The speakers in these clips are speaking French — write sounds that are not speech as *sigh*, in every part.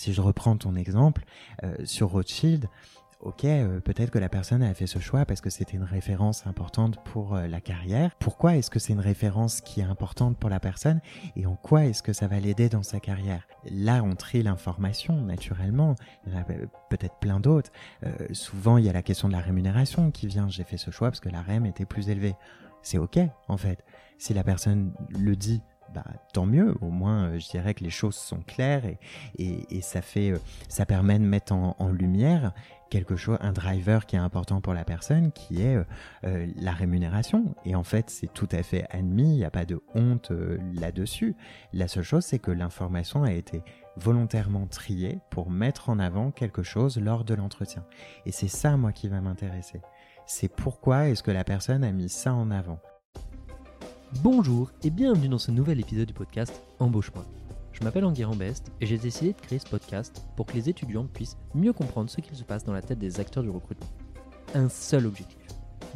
Si je reprends ton exemple, sur Rothschild, ok, euh, peut-être que la personne a fait ce choix parce que c'était une référence importante pour euh, la carrière. Pourquoi est-ce que c'est une référence qui est importante pour la personne et en quoi est-ce que ça va l'aider dans sa carrière? Là, on trie l'information, naturellement. Il y en a peut-être plein d'autres. Euh, souvent, il y a la question de la rémunération qui vient. J'ai fait ce choix parce que la REM était plus élevée. C'est ok, en fait. Si la personne le dit bah, tant mieux. Au moins, euh, je dirais que les choses sont claires et, ça fait, euh, ça permet de mettre en, lumière quelque chose, un driver qui est important pour la personne, qui est euh, la rémunération. Et en fait, c'est tout à fait admis. Il n'y a pas de honte là-dessus. La seule chose, c'est que l'information a été volontairement triée pour mettre en avant quelque chose lors de l'entretien. Et c'est ça, moi, qui va m'intéresser. C'est pourquoi est-ce que la personne a mis ça en avant? Bonjour et bienvenue dans ce nouvel épisode du podcast Embauche-moi. Je m'appelle Enguerrand Best et j'ai décidé de créer ce podcast pour que les étudiants puissent mieux comprendre ce qu'il se passe dans la tête des acteurs du recrutement. Un seul objectif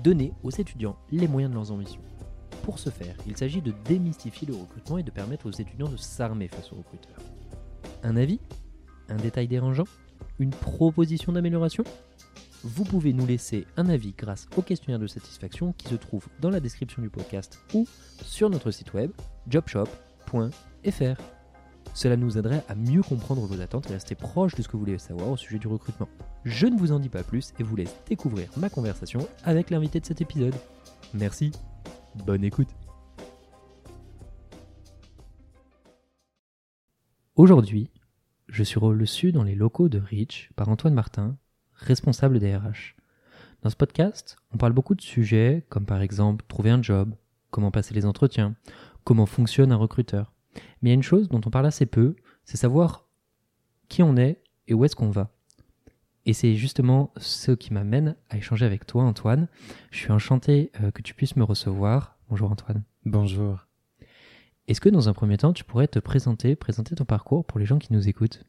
donner aux étudiants les moyens de leurs ambitions. Pour ce faire, il s'agit de démystifier le recrutement et de permettre aux étudiants de s'armer face aux recruteurs. Un avis? Un détail dérangeant? Une proposition d'amélioration? Vous pouvez nous laisser un avis grâce au questionnaire de satisfaction qui se trouve dans la description du podcast ou sur notre site web jobshop.fr. Cela nous aiderait à mieux comprendre vos attentes et rester proche de ce que vous voulez savoir au sujet du recrutement. Je ne vous en dis pas plus et vous laisse découvrir ma conversation avec l'invité de cet épisode. Merci, bonne écoute. Aujourd'hui, je suis reçu dans les locaux de Rich par Antoine Martin, responsable des RH. Dans ce podcast, on parle beaucoup de sujets comme par exemple trouver un job, comment passer les entretiens, comment fonctionne un recruteur. Mais il y a une chose dont on parle assez peu, c'est savoir qui on est et où est-ce qu'on va. Et c'est justement ce qui m'amène à échanger avec toi, Antoine. Je suis enchanté euh, que tu puisses me recevoir. Bonjour, Antoine. Bonjour. Est-ce que dans un premier temps, tu pourrais te présenter, présenter ton parcours pour les gens qui nous écoutent?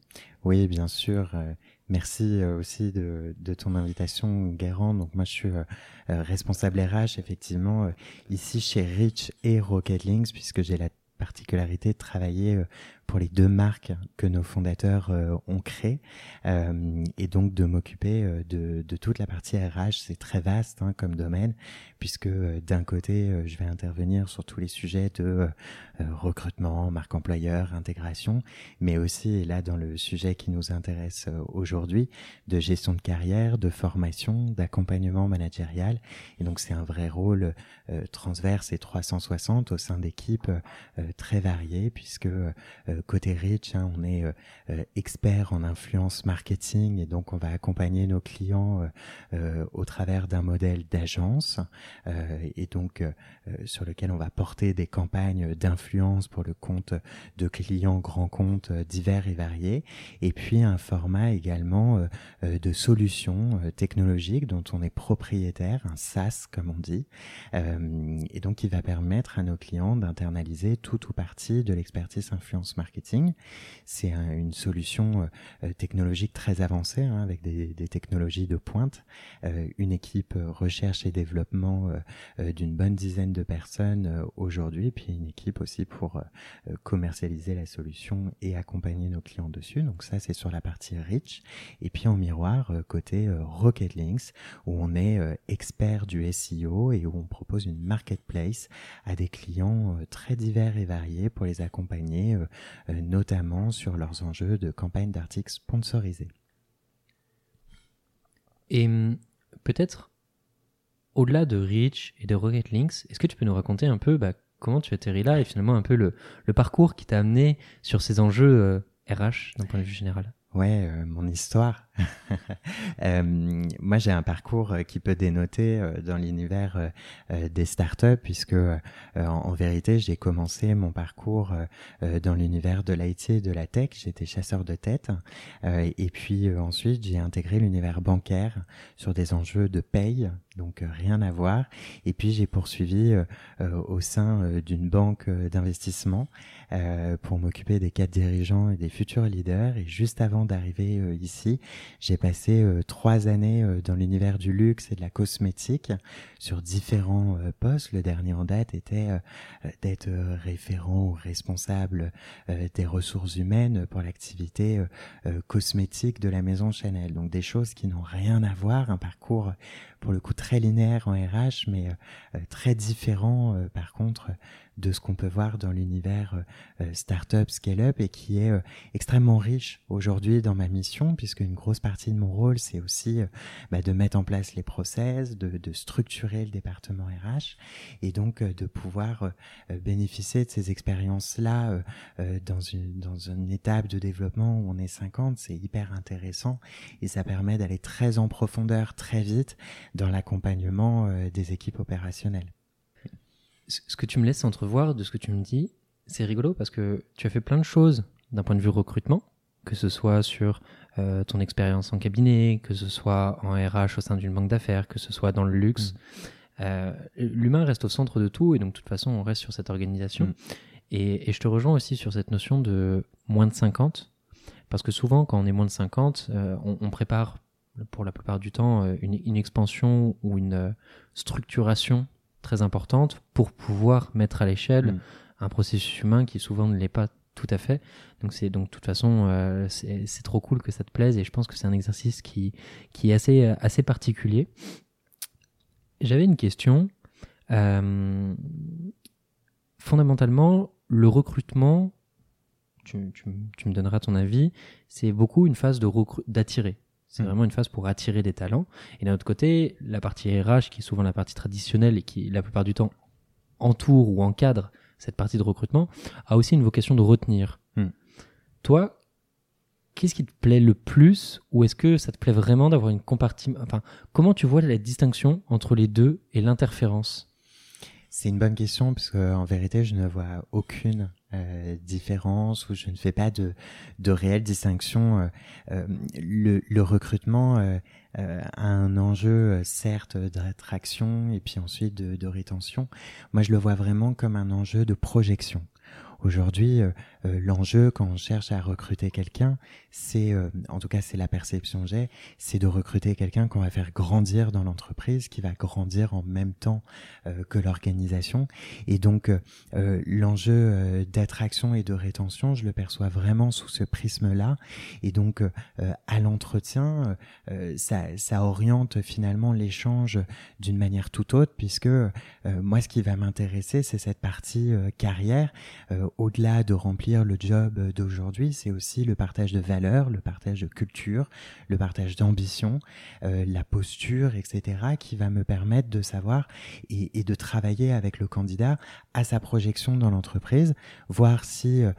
Oui, bien sûr. Merci euh, aussi de, de, ton invitation, Guérand. Donc moi, je suis euh, euh, responsable RH, effectivement, ici chez Rich et Rocket Links, puisque j'ai la particularité de travailler pour les deux marques que nos fondateurs euh, ont créées euh, et donc de m'occuper euh, de, de, toute la partie RH. C'est très vaste hein, comme domaine puisque d'un côté, je vais intervenir sur tous les sujets de recrutement, marque employeur, intégration, mais aussi là dans le sujet qui nous intéresse aujourd'hui de gestion de carrière, de formation, d'accompagnement managérial. Et donc c'est un vrai rôle transverse et 360 au sein d'équipes très variées puisque euh, côté Rich, hein, on est euh, euh, expert en influence marketing et donc on va accompagner nos clients au travers d'un modèle d'agence et donc sur lequel on va porter des campagnes d'influence pour le compte de clients grands comptes divers et variés. Et puis un format également de solutions technologiques dont on est propriétaire, un SaaS comme on dit, et donc qui va permettre à nos clients d'internaliser tout ou partie de l'expertise influence marketing marketing. C'est une solution euh, euh, technologique très avancée hein, avec des, technologies de pointe, euh, une équipe recherche et développement d'une bonne dizaine de personnes aujourd'hui, puis une équipe aussi pour commercialiser la solution et accompagner nos clients dessus. Donc ça, c'est sur la partie rich. Et puis en miroir, côté Rocket Links, où on est expert du SEO et où on propose une marketplace à des clients très divers et variés pour les accompagner notamment sur leurs enjeux de campagne d'articles sponsorisés. Et hum, peut-être, au-delà de Reach et de Rocket Links, est-ce que tu peux nous raconter un peu bah, comment tu atterris là et finalement un peu le, parcours qui t'a amené sur ces enjeux RH euh, d'un point de vue général? Ouais, euh, mon histoire. *laughs* euh, moi, j'ai un parcours euh, qui peut dénoter euh, dans l'univers des startups, puisque en, vérité, j'ai commencé mon parcours dans l'univers de l'IT et de la tech. J'étais chasseur de tête, et puis ensuite, j'ai intégré l'univers bancaire sur des enjeux de paye, donc rien à voir. Et puis, j'ai poursuivi au sein d'une banque d'investissement pour m'occuper des quatre dirigeants et des futurs leaders. Et juste avant d'arriver ici, j'ai passé trois années dans l'univers du luxe et de la cosmétique sur différents postes. Le dernier en date était d'être référent ou responsable des ressources humaines pour l'activité cosmétique de la maison Chanel. Donc des choses qui n'ont rien à voir, un parcours pour le coup très linéaire en RH, mais très différent par contre de ce qu'on peut voir dans l'univers euh, euh, startup, scale-up et qui est euh, extrêmement riche aujourd'hui dans ma mission puisque une grosse partie de mon rôle c'est aussi bah, de mettre en place les process, de, de, structurer le département RH et donc de pouvoir bénéficier de ces expériences-là dans une, dans une étape de développement où on est 50, c'est hyper intéressant et ça permet d'aller très en profondeur très vite dans l'accompagnement des équipes opérationnelles ce que tu me laisses entrevoir de ce que tu me dis, c'est rigolo parce que tu as fait plein de choses d'un point de vue recrutement, que ce soit sur euh, ton expérience en cabinet, que ce soit en RH au sein d'une banque d'affaires, que ce soit dans le luxe. Mm. Euh, l'humain reste au centre de tout et donc de toute façon on reste sur cette organisation. Mm. Et, je te rejoins aussi sur cette notion de moins de 50, parce que souvent quand on est moins de 50, euh, on, prépare pour la plupart du temps une, une expansion ou une structuration très importante pour pouvoir mettre à l'échelle mm. un processus humain qui souvent ne l'est pas tout à fait. Donc c'est donc de toute façon euh, c'est trop cool que ça te plaise et je pense que c'est un exercice qui qui est assez assez particulier. J'avais une question. Euh, fondamentalement, le recrutement, tu, tu, tu, me donneras ton avis, c'est beaucoup une phase de d'attirer. C'est hmm. vraiment une phase pour attirer des talents. Et d'un autre côté, la partie RH, qui est souvent la partie traditionnelle et qui, la plupart du temps, entoure ou encadre cette partie de recrutement, a aussi une vocation de retenir. Hmm. Toi, qu'est-ce qui te plaît le plus ou est-ce que ça te plaît vraiment d'avoir une compartiment Enfin, comment tu vois la distinction entre les deux et l'interférence? C'est une bonne question parce qu'en vérité, je ne vois aucune euh, différence, où je ne fais pas de, de réelle distinction. Euh, euh, le, recrutement a un enjeu, certes, d'attraction et puis ensuite de, de rétention. Moi, je le vois vraiment comme un enjeu de projection. Aujourd'hui, euh, euh, l'enjeu quand on cherche à recruter quelqu'un, c'est, euh, en tout cas c'est la perception que j'ai, c'est de recruter quelqu'un qu'on va faire grandir dans l'entreprise, qui va grandir en même temps que l'organisation. Et donc l'enjeu d'attraction et de rétention, je le perçois vraiment sous ce prisme-là. Et donc à l'entretien, ça, ça oriente finalement l'échange d'une manière tout autre, puisque moi ce qui va m'intéresser, c'est cette partie carrière au-delà de remplir le job d'aujourd'hui, c'est aussi le partage de valeurs, le partage de culture, le partage d'ambition, euh, la posture, etc., qui va me permettre de savoir et, de travailler avec le candidat à sa projection dans l'entreprise, voir si euh,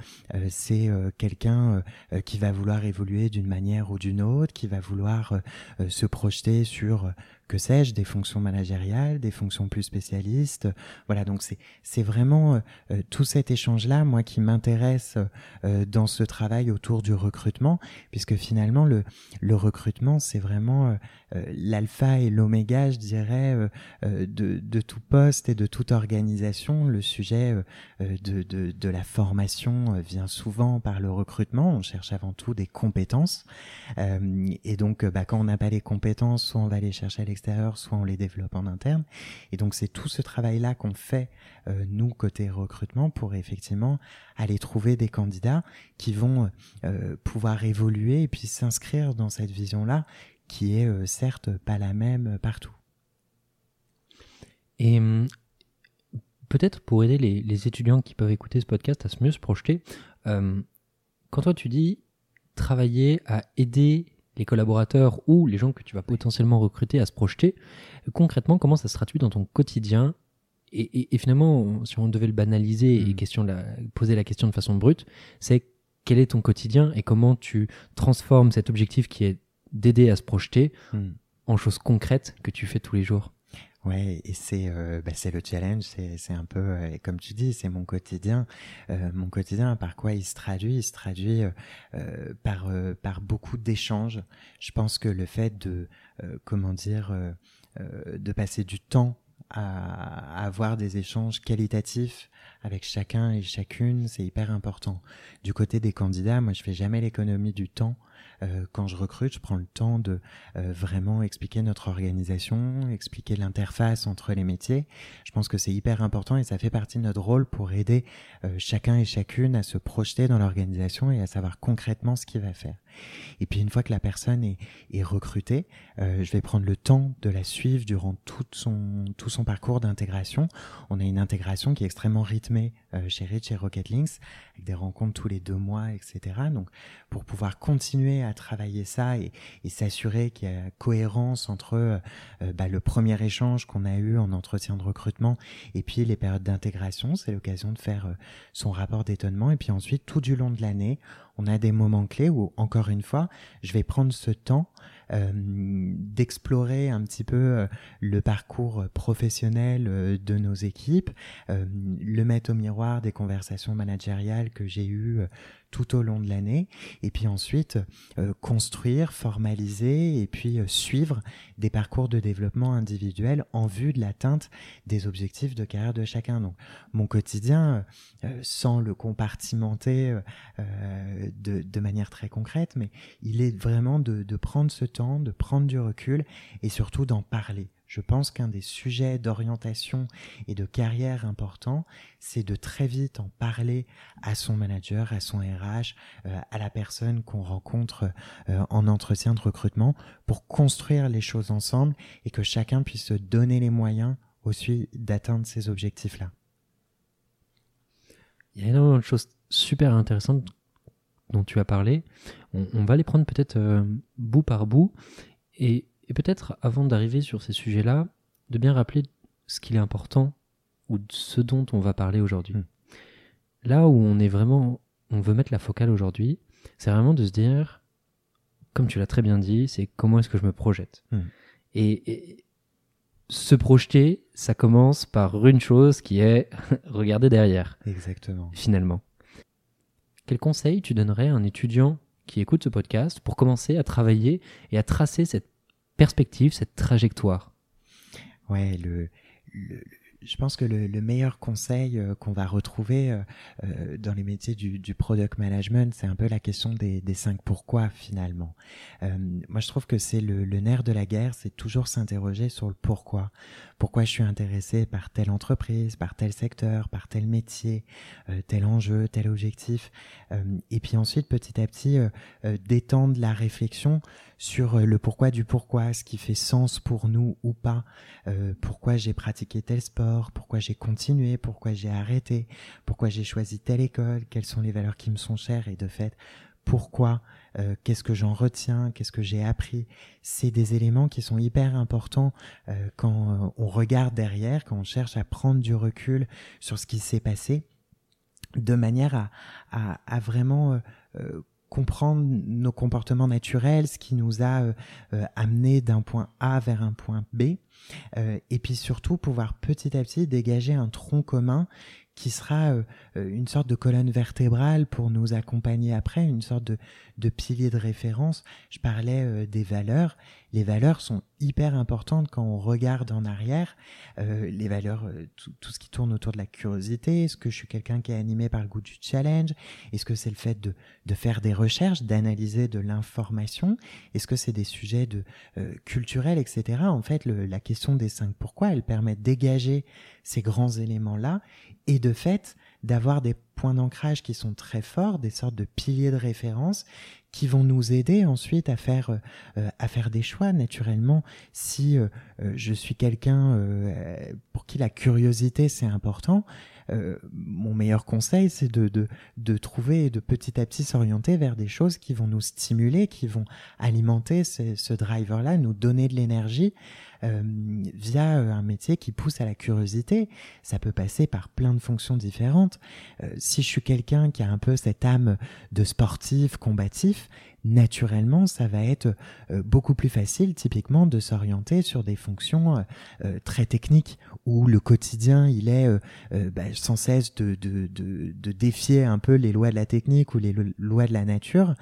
c'est euh, quelqu'un qui va vouloir évoluer d'une manière ou d'une autre, qui va vouloir se projeter sur que sais-je, des fonctions managériales, des fonctions plus spécialistes. Voilà, donc c'est c'est vraiment euh, euh, tout cet échange-là, moi, qui m'intéresse euh, dans ce travail autour du recrutement, puisque finalement le le recrutement, c'est vraiment l'alpha et l'oméga, je dirais, de de tout poste et de toute organisation. Le sujet de de de la formation vient souvent par le recrutement. On cherche avant tout des compétences, et donc bah, quand on n'a pas les compétences, soit on va les chercher à soit on les développe en interne. Et donc c'est tout ce travail-là qu'on fait, euh, nous, côté recrutement, pour effectivement aller trouver des candidats qui vont euh, pouvoir évoluer et puis s'inscrire dans cette vision-là, qui est euh, certes pas la même partout. Et hum, peut-être pour aider les, les, étudiants qui peuvent écouter ce podcast à se mieux se projeter, hum, quand toi tu dis travailler à aider les collaborateurs ou les gens que tu vas potentiellement recruter à se projeter, concrètement, comment ça se traduit dans ton quotidien? Et, finalement, si on devait le banaliser et question la, poser la question de façon brute, c'est quel est ton quotidien et comment tu transformes cet objectif qui est d'aider à se projeter hmm. en choses concrètes que tu fais tous les jours Ouais, et c'est euh, bah, c'est le challenge, c'est un peu euh, comme tu dis, c'est mon quotidien. Euh, mon quotidien, par quoi il se traduit? Il se traduit par par beaucoup d'échanges. Je pense que le fait de comment dire de passer du temps à, avoir des échanges qualitatifs avec chacun et chacune, c'est hyper important. Du côté des candidats, moi je fais jamais l'économie du temps quand je recrute, je prends le temps de vraiment expliquer notre organisation, expliquer l'interface entre les métiers. Je pense que c'est hyper important et ça fait partie de notre rôle pour aider chacun et chacune à se projeter dans l'organisation et à savoir concrètement ce qu'il va faire. Et puis une fois que la personne est, est recrutée, euh, je vais prendre le temps de la suivre durant tout son, tout son parcours d'intégration. On a une intégration qui est extrêmement rythmée euh, chez Rich et Rocket Links, avec des rencontres tous les deux mois, etc. Donc pour pouvoir continuer à travailler ça et, s'assurer qu'il y a cohérence entre euh, bah, le premier échange qu'on a eu en entretien de recrutement et puis les périodes d'intégration, c'est l'occasion de faire son rapport d'étonnement. Et puis ensuite, tout du long de l'année, on a des moments clés où, encore une fois, je vais prendre ce temps euh, d'explorer un petit peu euh, le parcours professionnel euh, de nos équipes, le mettre au miroir des conversations managériales que j'ai eues tout au long de l'année, et puis ensuite construire, formaliser et puis suivre des parcours de développement individuel en vue de l'atteinte des objectifs de carrière de chacun. Donc mon quotidien, sans le compartimenter de, manière très concrète, mais il est vraiment de, prendre ce de prendre du recul et surtout d'en parler. Je pense qu'un des sujets d'orientation et de carrière important, c'est de très vite en parler à son manager, à son RH, euh, à la personne qu'on rencontre euh, en entretien de recrutement pour construire les choses ensemble et que chacun puisse se donner les moyens aussi d'atteindre ces objectifs-là. Il y a énormément de choses super intéressantes dont tu as parlé, on, va les prendre peut-être euh, bout par bout, et, peut-être avant d'arriver sur ces sujets-là, de bien rappeler ce qu'il est important ou ce dont on va parler aujourd'hui. Hmm. Là où on est vraiment, on veut mettre la focale aujourd'hui, c'est vraiment de se dire, comme tu l'as très bien dit, c'est comment est-ce que je me projette. Hmm. et, se projeter, ça commence par une chose qui est *laughs* regarder derrière. Exactement. Finalement. Quel conseil tu donnerais à un étudiant qui écoute ce podcast pour commencer à travailler et à tracer cette perspective, cette trajectoire Ouais, le, je pense que le, meilleur conseil euh, qu'on va retrouver euh, euh, dans les métiers du, product management, c'est un peu la question des, cinq pourquoi finalement. moi, je trouve que c'est le, nerf de la guerre, c'est toujours s'interroger sur le pourquoi. Pourquoi je suis intéressé par telle entreprise, par tel secteur, par tel métier, tel enjeu, tel objectif. et puis ensuite, petit à petit, d'étendre la réflexion sur le pourquoi du pourquoi, ce qui fait sens pour nous ou pas, pourquoi j'ai pratiqué tel sport pourquoi j'ai continué, pourquoi j'ai arrêté, pourquoi j'ai choisi telle école, quelles sont les valeurs qui me sont chères et de fait, pourquoi, euh, qu'est-ce que j'en retiens, qu'est-ce que j'ai appris. C'est des éléments qui sont hyper importants euh, quand euh, on regarde derrière, quand on cherche à prendre du recul sur ce qui s'est passé, de manière à, vraiment comprendre nos comportements naturels, ce qui nous a euh, euh, amené d'un point A vers un point B, euh, et puis surtout pouvoir petit à petit dégager un tronc commun qui sera une sorte de colonne vertébrale pour nous accompagner après, une sorte de, de pilier de référence. Je parlais des valeurs. Les valeurs sont hyper importantes quand on regarde en arrière. Euh, les valeurs, euh, tout, ce qui tourne autour de la curiosité. Est-ce que je suis quelqu'un qui est animé par le goût du challenge? Est-ce que c'est le fait de, de faire des recherches, d'analyser de l'information? Est-ce que c'est des sujets de euh, culturels, etc. En fait, la question des cinq pourquoi, elle permet de dégager ces grands éléments-là et de fait d'avoir des points d'ancrage qui sont très forts, des sortes de piliers de référence qui vont nous aider ensuite à faire euh, euh, des choix naturellement. Si euh, je suis quelqu'un pour qui la curiosité c'est important mon meilleur conseil c'est de, de, de trouver et de petit à petit s'orienter vers des choses qui vont nous stimuler qui vont alimenter ce, ce driver là nous donner de l'énergie euh, via euh, un métier qui pousse à la curiosité. Ça peut passer par plein de fonctions différentes. Euh, si je suis quelqu'un qui a un peu cette âme de sportif, combatif, naturellement, ça va être euh, beaucoup plus facile, typiquement, de s'orienter sur des fonctions euh, euh, très techniques où le quotidien, il est bah, sans cesse de, de, de, de, défier un peu les lois de la technique ou les lois de la nature,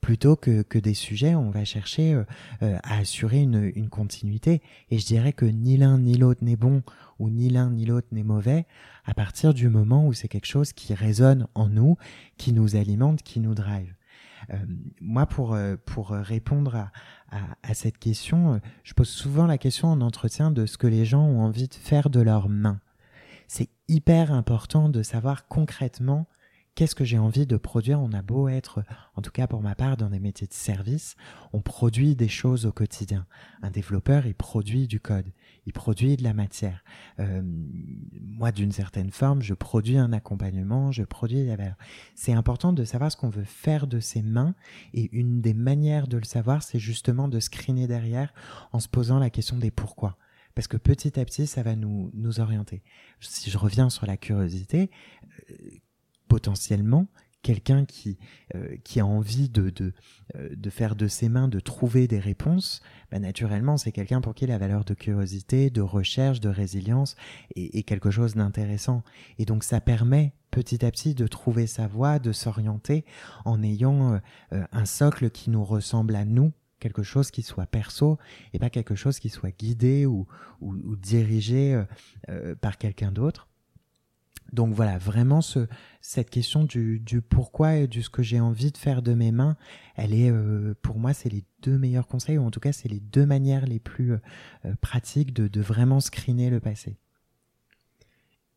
plutôt que, que des sujets où on va chercher à assurer une, une continuité. Et je dirais que ni l'un ni l'autre n'est bon ou ni l'un ni l'autre n'est mauvais à partir du moment où c'est quelque chose qui résonne en nous, qui nous alimente, qui nous drive. Moi, pour, pour répondre à, à, à, cette question, je pose souvent la question en entretien de ce que les gens ont envie de faire de leurs mains. C'est hyper important de savoir concrètement qu'est-ce que j'ai envie de produire On a beau être, en tout cas pour ma part, dans des métiers de service, on produit des choses au quotidien. Un développeur, il produit du code, il produit de la matière. Euh, moi, d'une certaine forme, je produis un accompagnement, je produis la valeur. C'est important de savoir ce qu'on veut faire de ses mains, et une des manières de le savoir, c'est justement de screener derrière en se posant la question des pourquoi parce que petit à petit, ça va nous, nous orienter. Si je reviens sur la curiosité, euh, potentiellement quelqu'un qui euh, qui a envie de de, euh, de faire de ses mains de trouver des réponses bah naturellement c'est quelqu'un pour qui la valeur de curiosité de recherche de résilience est, quelque chose d'intéressant. Et donc ça permet petit à petit de trouver sa voie de s'orienter en ayant euh, un socle qui nous ressemble à nous quelque chose qui soit perso et pas quelque chose qui soit guidé ou, ou dirigé par quelqu'un d'autre donc voilà, vraiment ce, cette question du, du, pourquoi et de ce que j'ai envie de faire de mes mains, elle est euh, pour moi c'est les deux meilleurs conseils ou en tout cas c'est les deux manières les plus euh, pratiques de, de, vraiment screener le passé.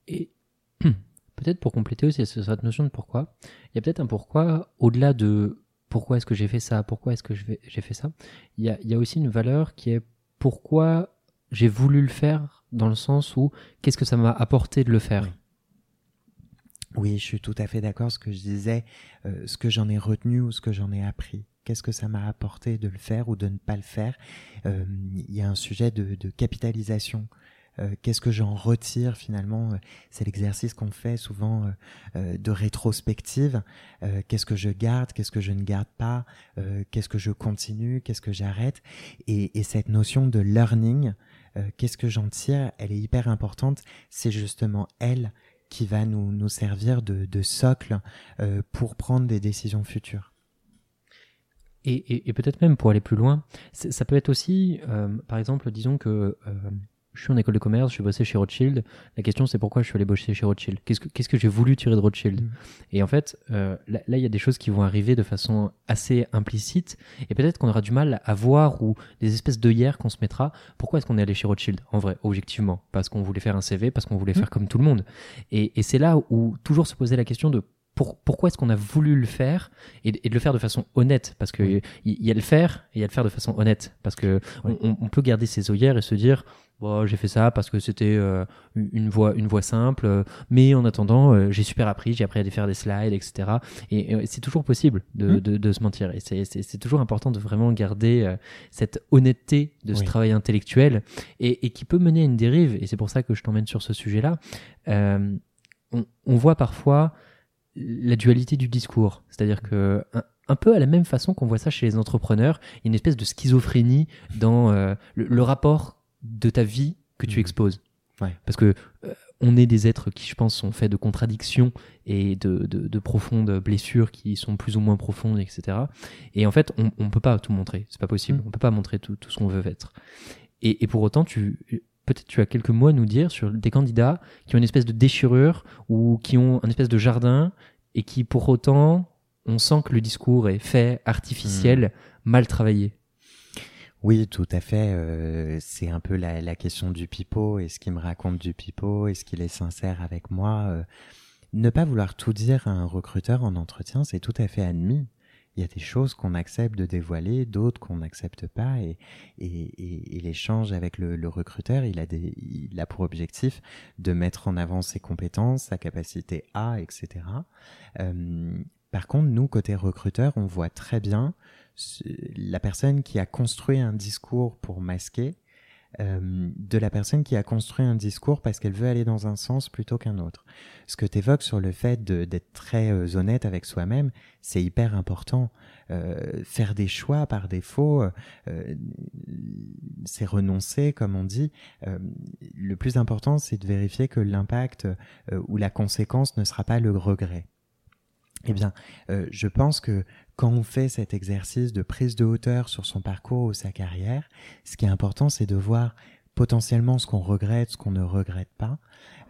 Et *clears throat* peut-être pour compléter aussi cette notion de pourquoi, il y a peut-être un pourquoi au-delà de pourquoi est-ce que j'ai fait ça, pourquoi est-ce que j'ai fait ça, il y, a, il y a aussi une valeur qui est pourquoi j'ai voulu le faire dans le sens où qu'est-ce que ça m'a apporté de le faire. Oui, je suis tout à fait d'accord. Ce que je disais, euh, ce que j'en ai retenu ou ce que j'en ai appris. Qu'est-ce que ça m'a apporté de le faire ou de ne pas le faire? Euh, Il y a un sujet de, de capitalisation. Euh, Qu'est-ce que j'en retire finalement? C'est l'exercice qu'on fait souvent euh, de rétrospective. Qu'est-ce que je garde? Qu'est-ce que je ne garde pas? Qu'est-ce que je continue? Qu'est-ce que j'arrête? Et, et, cette notion de learning, qu'est-ce que j'en tire? Elle est hyper importante. C'est justement elle qui va nous, nous servir de, de socle euh, pour prendre des décisions futures. Et, et, peut-être même pour aller plus loin, ça peut être aussi, euh, par exemple, disons que euh, je suis en école de commerce, je suis bossé chez Rothschild. La question, c'est pourquoi je suis allé bosser chez Rothschild? Qu'est-ce que, qu'est-ce que j'ai voulu tirer de Rothschild? Mm. Et en fait, euh, là, il y a des choses qui vont arriver de façon assez implicite, et peut-être qu'on aura du mal à voir ou des espèces d'œillères qu'on se mettra. Pourquoi est-ce qu'on est allé chez Rothschild En vrai, objectivement, parce qu'on voulait faire un CV, parce qu'on voulait mm. faire comme tout le monde. Et, et c'est là où toujours se poser la question de pour, pourquoi est-ce qu'on a voulu le faire et, et, de le faire de façon honnête? Parce que il y, a le faire et il y a le faire de façon honnête. Parce que on, on, peut garder ses œillères et se dire bon, j'ai fait ça parce que c'était euh, une voie une voie simple. Mais en attendant euh, j'ai super appris j'ai appris à faire des slides etc et, et c'est toujours possible de, mmh. de, de, se mentir. Et c'est toujours important de vraiment garder euh, cette honnêteté de ce travail intellectuel et, et, qui peut mener à une dérive. Et c'est pour ça que je t'emmène sur ce sujet là on, on voit parfois la dualité du discours. C'est-à-dire que un, un, peu à la même façon qu'on voit ça chez les entrepreneurs, il y a une espèce de schizophrénie dans euh, le, le, rapport de ta vie que tu mmh. exposes. Ouais. Parce que euh, on est des êtres qui, je pense, sont faits de contradictions et de, de, de, profondes blessures qui sont plus ou moins profondes, etc. Et en fait, on, on peut pas tout montrer. C'est pas possible. Mmh. On peut pas montrer tout, tout ce qu'on veut être. Et, et pour autant, tu peut-être tu as quelques mots à nous dire sur des candidats qui ont une espèce de déchirure ou qui ont un espèce de jardin et qui pour autant on sent que le discours est fait artificiel, mmh. mal travaillé. Oui, tout à fait. Euh, c'est un peu la, la, question du pipeau. Est-ce qu'il me raconte du pipeau Est-ce qu'il est sincère avec moi euh, Ne pas vouloir tout dire à un recruteur en entretien, c'est tout à fait admis il y a des choses qu'on accepte de dévoiler, d'autres qu'on n'accepte pas, et, et, et, et l'échange avec le, le, recruteur, il a, des, il a pour objectif de mettre en avant ses compétences, sa capacité à, etc. Euh, par contre, nous, côté recruteur, on voit très bien la personne qui a construit un discours pour masquer de la personne qui a construit un discours parce qu'elle veut aller dans un sens plutôt qu'un autre. Ce que tu évoques sur le fait d'être très euh, honnête avec soi-même, c'est hyper important. Euh, faire des choix par défaut, euh, c'est renoncer, comme on dit. Euh, le plus important, c'est de vérifier que l'impact euh, ou la conséquence ne sera pas le regret. Eh bien, euh, je pense que quand on fait cet exercice de prise de hauteur sur son parcours ou sa carrière, ce qui est important, c'est de voir potentiellement ce qu'on regrette, ce qu'on ne regrette pas,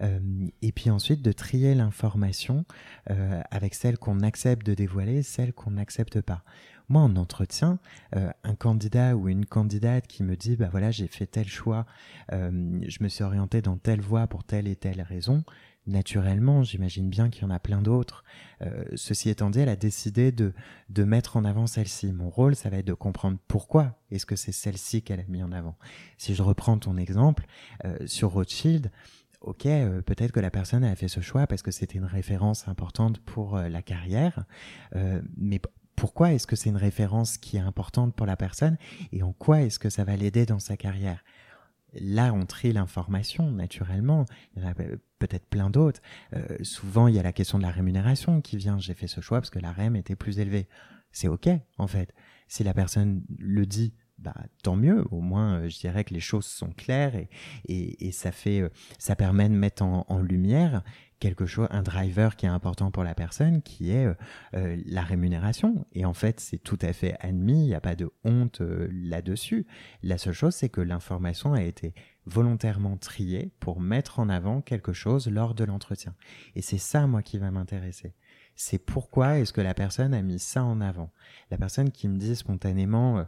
euh, et puis ensuite de trier l'information euh, avec celle qu'on accepte de dévoiler, celle qu'on n'accepte pas. Moi, en entretien, euh, un candidat ou une candidate qui me dit, bah voilà, j'ai fait tel choix, je me suis orienté dans telle voie pour telle et telle raison, naturellement, j'imagine bien qu'il y en a plein d'autres. Euh, ceci étant dit, elle a décidé de, de mettre en avant celle-ci. Mon rôle, ça va être de comprendre pourquoi est-ce que c'est celle-ci qu'elle a mis en avant. Si je reprends ton exemple, euh, sur Rothschild, ok, euh, peut-être que la personne a fait ce choix parce que c'était une référence importante pour la carrière, mais pourquoi est-ce que c'est une référence qui est importante pour la personne et en quoi est-ce que ça va l'aider dans sa carrière? Là, on trie l'information, naturellement. Il y en a peut-être plein d'autres. Euh, souvent, il y a la question de la rémunération qui vient. J'ai fait ce choix parce que la REM était plus élevée. C'est OK, en fait. Si la personne le dit, bah, tant mieux. Au moins, euh, je dirais que les choses sont claires et, ça fait, euh, ça permet de mettre en, lumière quelque chose, un driver qui est important pour la personne, qui est euh, la rémunération. Et en fait, c'est tout à fait admis, il n'y a pas de honte là-dessus. La seule chose, c'est que l'information a été volontairement triée pour mettre en avant quelque chose lors de l'entretien. Et c'est ça, moi, qui va m'intéresser. C'est pourquoi est-ce que la personne a mis ça en avant? La personne qui me dit spontanément,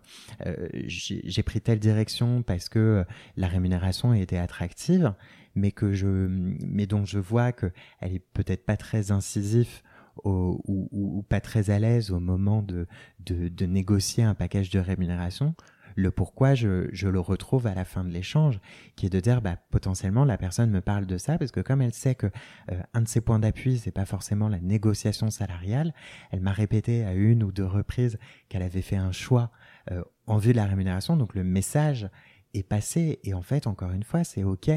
j'ai pris telle direction parce que la rémunération été attractive, mais que je, mais dont je vois que elle est peut-être pas très incisive ou, ou, pas très à l'aise au moment de, de, de, négocier un package de rémunération. Le pourquoi je, je le retrouve à la fin de l'échange, qui est de dire bah, potentiellement la personne me parle de ça parce que comme elle sait que euh, un de ses points d'appui c'est pas forcément la négociation salariale, elle m'a répété à une ou deux reprises qu'elle avait fait un choix euh, en vue de la rémunération, donc le message est passé et en fait encore une fois c'est ok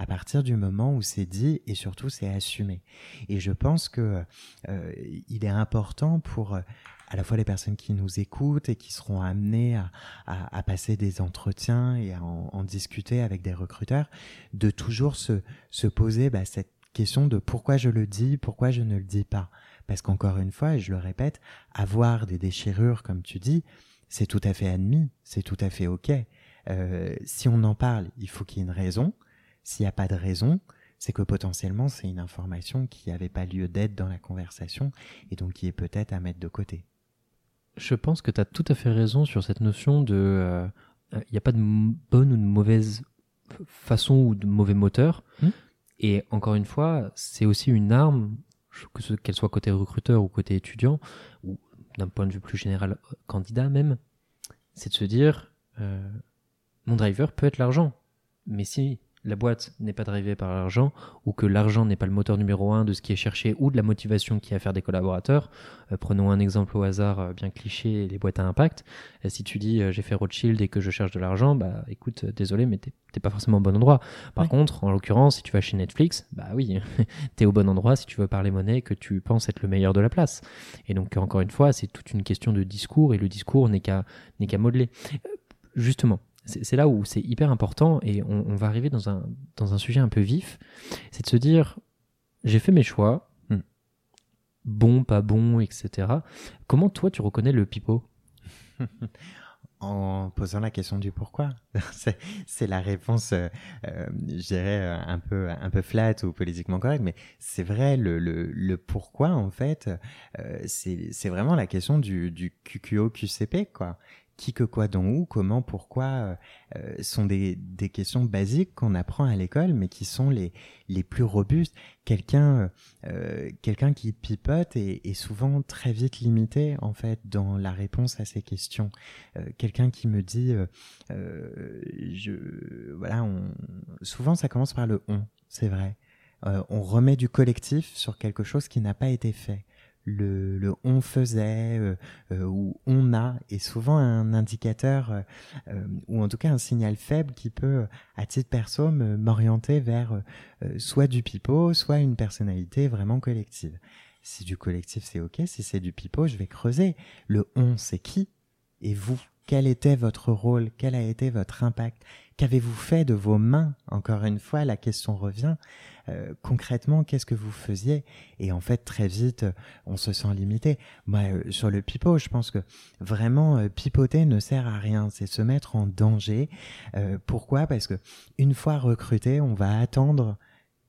à partir du moment où c'est dit et surtout c'est assumé. Et je pense que euh, il est important pour euh, à la fois les personnes qui nous écoutent et qui seront amenées à, à, à passer des entretiens et à en, en, discuter avec des recruteurs, de toujours se, se poser bah, cette question de pourquoi je le dis, pourquoi je ne le dis pas. Parce qu'encore une fois, et je le répète, avoir des déchirures, comme tu dis, c'est tout à fait admis, c'est tout à fait OK. Euh, si on en parle, il faut qu'il y ait une raison. S'il n'y a pas de raison, c'est que potentiellement c'est une information qui n'avait pas lieu d'être dans la conversation et donc qui est peut-être à mettre de côté. Je pense que tu as tout à fait raison sur cette notion de... Euh, il n'y a pas de bonne ou de mauvaise façon ou de mauvais moteur. Hmm. Et encore une fois, c'est aussi une arme, que qu'elle soit côté recruteur ou côté étudiant, ou d'un point de vue plus général, candidat même, c'est de se dire, euh, mon driver peut être l'argent. Mais si la boîte n'est pas drivée par l'argent ou que l'argent n'est pas le moteur numéro un de ce qui est cherché ou de la motivation qui est à faire des collaborateurs. Euh, prenons un exemple au hasard euh, bien cliché, les boîtes à impact. Euh, si tu dis j'ai fait Rothschild et que je cherche de l'argent, bah écoute, désolé, mais t'es pas forcément au bon endroit. Par contre, en l'occurrence, si tu vas chez Netflix, bah oui, *laughs* t'es au bon endroit si tu veux parler monnaie et que tu penses être le meilleur de la place. Et donc encore une fois, c'est toute une question de discours et le discours n'est qu'à n'est qu'à modeler. Justement, c'est là où c'est hyper important et on, va arriver dans un, dans un sujet un peu vif. C'est de se dire, j'ai fait mes choix, hmm. bon, pas bon, etc. Comment toi tu reconnais le pipeau? *laughs* En posant la question du pourquoi. *laughs* c'est la réponse, euh, euh, je dirais, euh, un peu, un peu flat ou politiquement correcte, mais c'est vrai, le, le, le, pourquoi, en fait, euh, c'est vraiment la question du, du QQO-QCP, quoi qui, que, quoi, dont, où, comment, pourquoi, euh, euh, sont des, des questions basiques qu'on apprend à l'école, mais qui sont les, les plus robustes. Quelqu'un euh, qui pipote est, est, souvent très vite limité, en fait, dans la réponse à ces questions. Quelqu'un qui me dit, je, voilà, on, souvent ça commence par le on, c'est vrai. on remet du collectif sur quelque chose qui n'a pas été fait le, le on faisait euh, euh, ou on a est souvent un indicateur euh, ou en tout cas un signal faible qui peut à titre perso m'orienter vers soit du pipeau soit une personnalité vraiment collective. Si du collectif c'est ok. Si c'est du pipeau je vais creuser. Le on c'est qui? Et vous quel était votre rôle, quel a été votre impact, qu'avez-vous fait de vos mains? Encore une fois, la question revient. Euh, concrètement, qu'est-ce que vous faisiez? Et en fait, très vite, on se sent limité. Moi, euh, sur le pipeau, je pense que vraiment, euh, pipoter ne sert à rien. C'est se mettre en danger. pourquoi? Parce que une fois recruté, on va attendre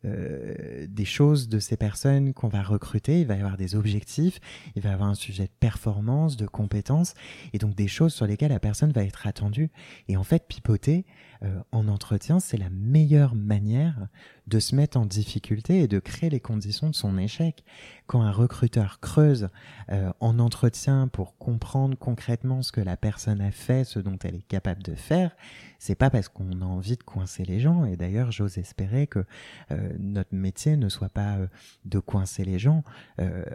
des choses de ces personnes qu'on va recruter, il va y avoir des objectifs, il va y avoir un sujet de performance, de compétences, et donc des choses sur lesquelles la personne va être attendue. Et en fait, pipoter euh, en entretien, c'est la meilleure manière de se mettre en difficulté et de créer les conditions de son échec. Quand un recruteur creuse euh, en entretien pour comprendre concrètement ce que la personne a fait, ce dont elle est capable de faire, c'est pas parce qu'on a envie de coincer les gens. Et d'ailleurs, j'ose espérer que euh, notre métier ne soit pas de coincer les gens.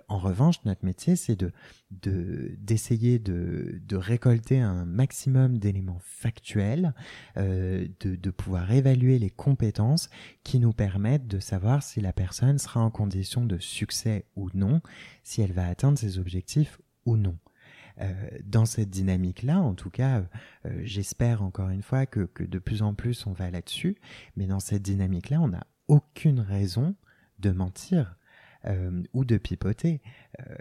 En revanche, notre métier, c'est de d'essayer de, de, récolter un maximum d'éléments factuels, de, pouvoir évaluer les compétences qui nous permettent de savoir si la personne sera en condition de succès ou non, si elle va atteindre ses objectifs ou non. Euh, dans cette dynamique-là, en tout cas, euh, j'espère encore une fois que, que, de plus en plus on va là-dessus, mais dans cette dynamique-là, on n'a aucune raison de mentir. Euh, ou de pipoter. Euh,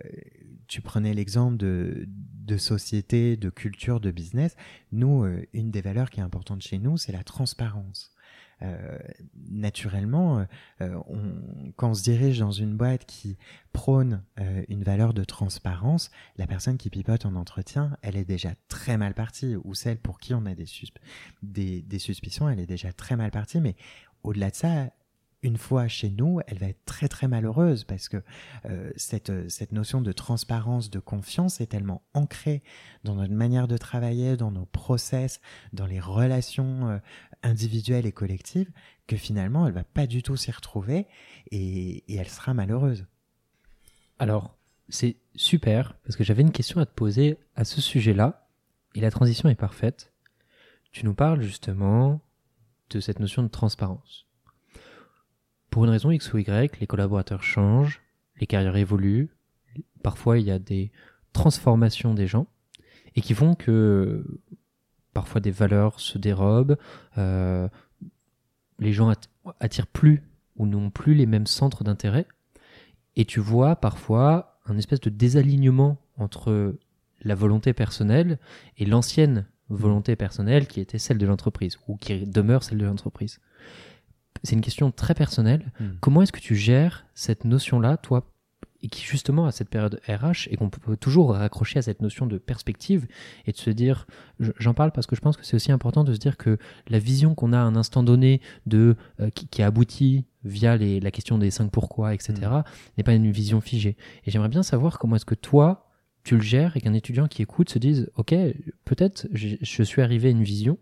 tu prenais l'exemple de, société, de culture, de business. Nous, euh, une des valeurs qui est importante chez nous, c'est la transparence. Euh, naturellement, quand on se dirige dans une boîte qui prône une valeur de transparence, la personne qui pipote en entretien, elle est déjà très mal partie, ou celle pour qui on a des, des, des suspicions, elle est déjà très mal partie, mais au-delà de ça, une fois chez nous, elle va être très très malheureuse parce que euh, cette, cette notion de transparence, de confiance est tellement ancrée dans notre manière de travailler, dans nos process, dans les relations euh, individuelles et collectives, que finalement elle va pas du tout s'y retrouver et, et elle sera malheureuse. Alors, c'est super parce que j'avais une question à te poser à ce sujet-là et la transition est parfaite. Tu nous parles justement de cette notion de transparence. Pour une raison X ou Y, les collaborateurs changent, les carrières évoluent, parfois il y a des transformations des gens et qui font que parfois des valeurs se dérobent, euh, les gens attirent plus ou n'ont plus les mêmes centres d'intérêt. Et tu vois parfois un espèce de désalignement entre la volonté personnelle et l'ancienne volonté personnelle qui était celle de l'entreprise ou qui demeure celle de l'entreprise c'est une question très personnelle. Hmm. Comment est-ce que tu gères cette notion-là, toi, et qui justement à cette période RH, et qu'on peut toujours raccrocher à cette notion de perspective, et de se dire, j'en parle parce que je pense que c'est aussi important de se dire que la vision qu'on a à un instant donné de euh, qui, a abouti via les, la question des cinq pourquoi, etc., hmm. n'est pas une vision figée. Et j'aimerais bien savoir comment est-ce que toi, tu le gères et qu'un étudiant qui écoute se dise, ok, peut-être je suis arrivé à une vision.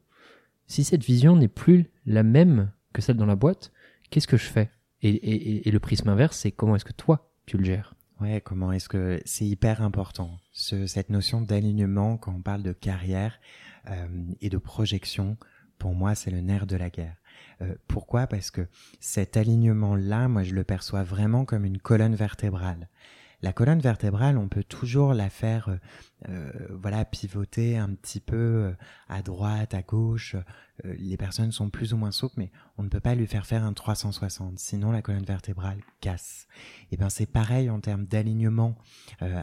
Si cette vision n'est plus la même que celle dans la boîte, qu'est-ce que je fais? Et, le prisme inverse, c'est comment est-ce que toi, tu le gères? Ouais, comment est-ce que c'est hyper important cette notion d'alignement quand on parle de carrière euh, et de projection. Pour moi, c'est le nerf de la guerre. Euh, pourquoi? Parce que cet alignement-là, moi, je le perçois vraiment comme une colonne vertébrale. La colonne vertébrale, on peut toujours la faire, euh, euh, voilà, pivoter un petit peu euh, à droite, à gauche. les personnes sont plus ou moins souples, mais on ne peut pas lui faire faire un 360. Sinon, la colonne vertébrale casse. Et ben, c'est pareil en termes d'alignement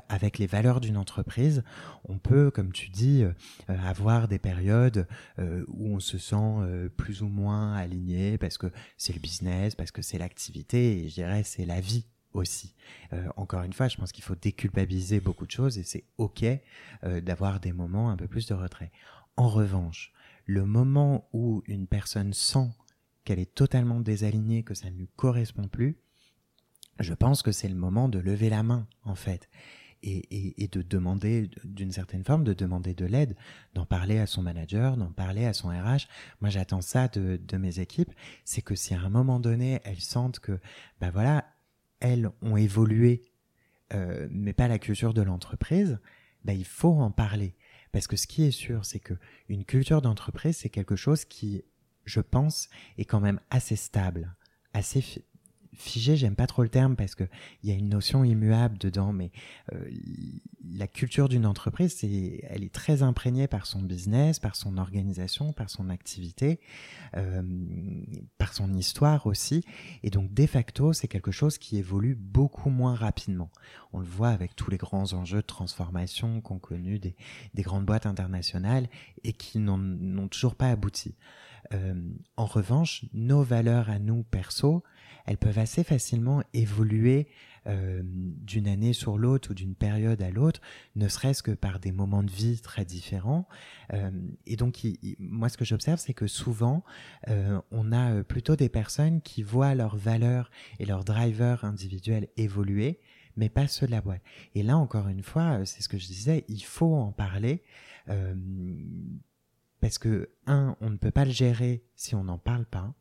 avec les valeurs d'une entreprise. On peut, comme tu dis, avoir des périodes où on se sent plus ou moins aligné parce que c'est le business, parce que c'est l'activité, et je dirais c'est la vie aussi. Euh, encore une fois, je pense qu'il faut déculpabiliser beaucoup de choses et c'est ok euh, d'avoir des moments un peu plus de retrait. En revanche, le moment où une personne sent qu'elle est totalement désalignée, que ça ne lui correspond plus, je pense que c'est le moment de lever la main, en fait, et, et, de demander, d'une certaine forme, de demander de l'aide, d'en parler à son manager, d'en parler à son RH. Moi, j'attends ça de, de mes équipes, c'est que si à un moment donné, elles sentent que, ben voilà, elles, ont évolué, euh, mais pas la culture de l'entreprise, ben, il faut en parler. Parce que ce qui est sûr, c'est que une culture d'entreprise, c'est quelque chose qui, je pense, est quand même assez stable, assez figé, j'aime pas trop le terme parce que il y a une notion immuable dedans, mais euh, la culture d'une entreprise, c'est, elle est très imprégnée par son business, par son organisation, par son activité, euh, par son histoire aussi, et donc de facto, c'est quelque chose qui évolue beaucoup moins rapidement. On le voit avec tous les grands enjeux de transformation qu'ont connus des, des grandes boîtes internationales et qui n'ont toujours pas abouti. Euh, en revanche, nos valeurs à nous perso, elles peuvent assez facilement évoluer euh, d'une année sur l'autre ou d'une période à l'autre, ne serait-ce que par des moments de vie très différents. Euh, et donc, moi, ce que j'observe, c'est que souvent, euh, on a plutôt des personnes qui voient leurs valeurs et leurs drivers individuels évoluer, mais pas ceux de la boîte. Et là, encore une fois, c'est ce que je disais, il faut en parler. parce que, un, on ne peut pas le gérer si on n'en parle pas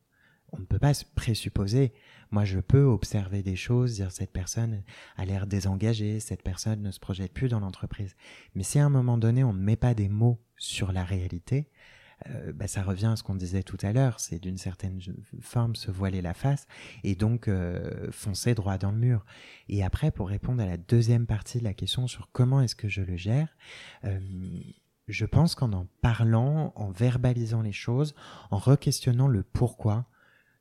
on ne peut pas se présupposer. Moi, je peux observer des choses, dire cette personne a l'air désengagée, cette personne ne se projette plus dans l'entreprise. Mais si à un moment donné, on ne met pas des mots sur la réalité, euh, bah, ça revient à ce qu'on disait tout à l'heure, c'est d'une certaine forme se voiler la face et donc euh, foncer droit dans le mur. Et après, pour répondre à la deuxième partie de la question sur comment est-ce que je le gère, euh, je pense qu'en en parlant, en verbalisant les choses, en requestionnant le pourquoi,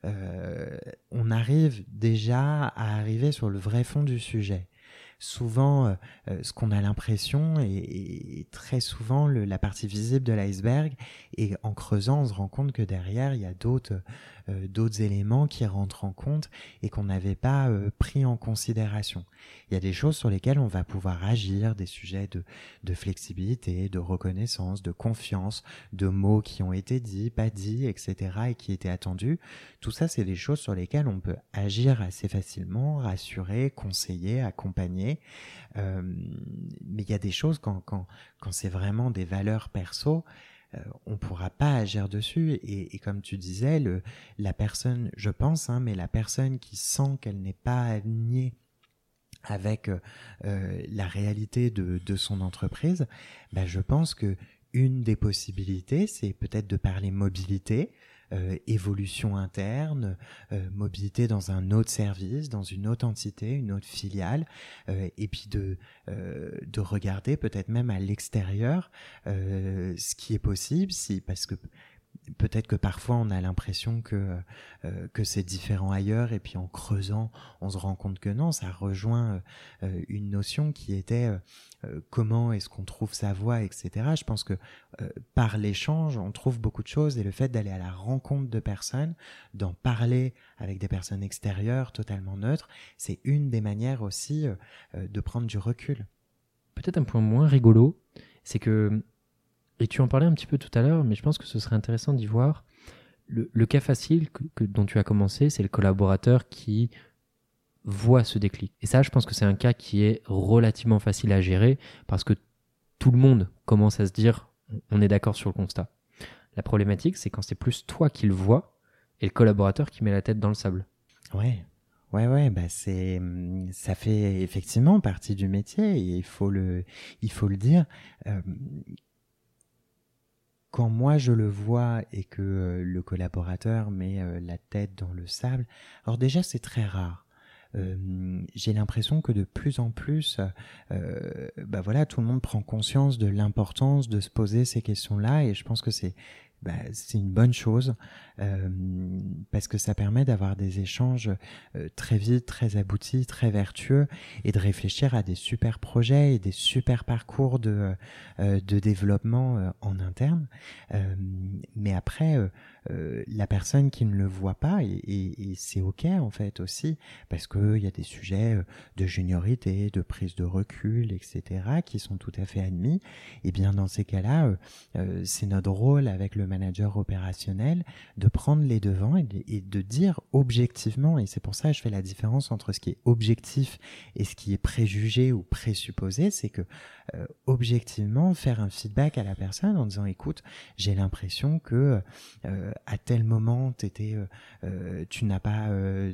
on arrive déjà à arriver sur le vrai fond du sujet souvent euh, euh, ce qu'on a l'impression et, très souvent la partie visible de l'iceberg et en creusant on se rend compte que derrière il y a d'autres euh, d'autres éléments qui rentrent en compte et qu'on n'avait pas pris en considération. Il y a des choses sur lesquelles on va pouvoir agir, des sujets de, de flexibilité, de reconnaissance, de confiance, de mots qui ont été dits, pas dits, etc. et qui étaient attendus. Tout ça, c'est des choses sur lesquelles on peut agir assez facilement, rassurer, conseiller, accompagner euh, mais il y a des choses quand, c'est vraiment des valeurs perso, euh, on pourra pas agir dessus. Et, comme tu disais, le, la personne, je pense, hein, mais la personne qui sent qu'elle n'est pas alignée avec euh, la réalité de, son entreprise, ben je pense que une des possibilités, c'est peut-être de parler mobilité, euh, évolution interne, euh, mobilité dans un autre service, dans une autre entité, une autre filiale, euh, et puis de, de regarder peut-être même à l'extérieur ce qui est possible, si parce que peut-être que parfois on a l'impression que euh, que c'est différent ailleurs et puis en creusant on se rend compte que non ça rejoint euh, une notion qui était euh, comment est-ce qu'on trouve sa voix etc je pense que par l'échange on trouve beaucoup de choses et le fait d'aller à la rencontre de personnes d'en parler avec des personnes extérieures totalement neutres c'est une des manières aussi de prendre du recul. Peut-être un point moins rigolo c'est que et tu en parlais un petit peu tout à l'heure, mais je pense que ce serait intéressant d'y voir. Le, cas facile dont tu as commencé, c'est le collaborateur qui voit ce déclic. Et ça, je pense que c'est un cas qui est relativement facile à gérer parce que tout le monde commence à se dire on est d'accord sur le constat. La problématique, c'est quand c'est plus toi qui le vois et le collaborateur qui met la tête dans le sable. Ouais. Ouais, ouais, bah c'est, ça fait effectivement partie du métier et il faut le, il faut le dire. Euh, quand moi je le vois et que euh, le collaborateur met euh, la tête dans le sable, alors déjà c'est très rare. Euh, j'ai l'impression que de plus en plus, bah voilà, tout le monde prend conscience de l'importance de se poser ces questions-là, et je pense que c'est bah, c'est une bonne chose euh, parce que ça permet d'avoir des échanges euh, très vite, très aboutis, très vertueux et de réfléchir à des super projets et des super parcours de, euh, de développement en interne. mais après, la personne qui ne le voit pas, et, et, et c'est ok en fait aussi, parce qu'il y a des sujets de juniorité, de prise de recul, etc., qui sont tout à fait admis, et bien dans ces cas-là, c'est notre rôle avec le manager opérationnel de prendre les devants et de, dire objectivement, et c'est pour ça que je fais la différence entre ce qui est objectif et ce qui est préjugé ou présupposé, c'est que euh, objectivement faire un feedback à la personne en disant écoute, j'ai l'impression que euh, à tel moment t'étais, euh, tu n'as pas,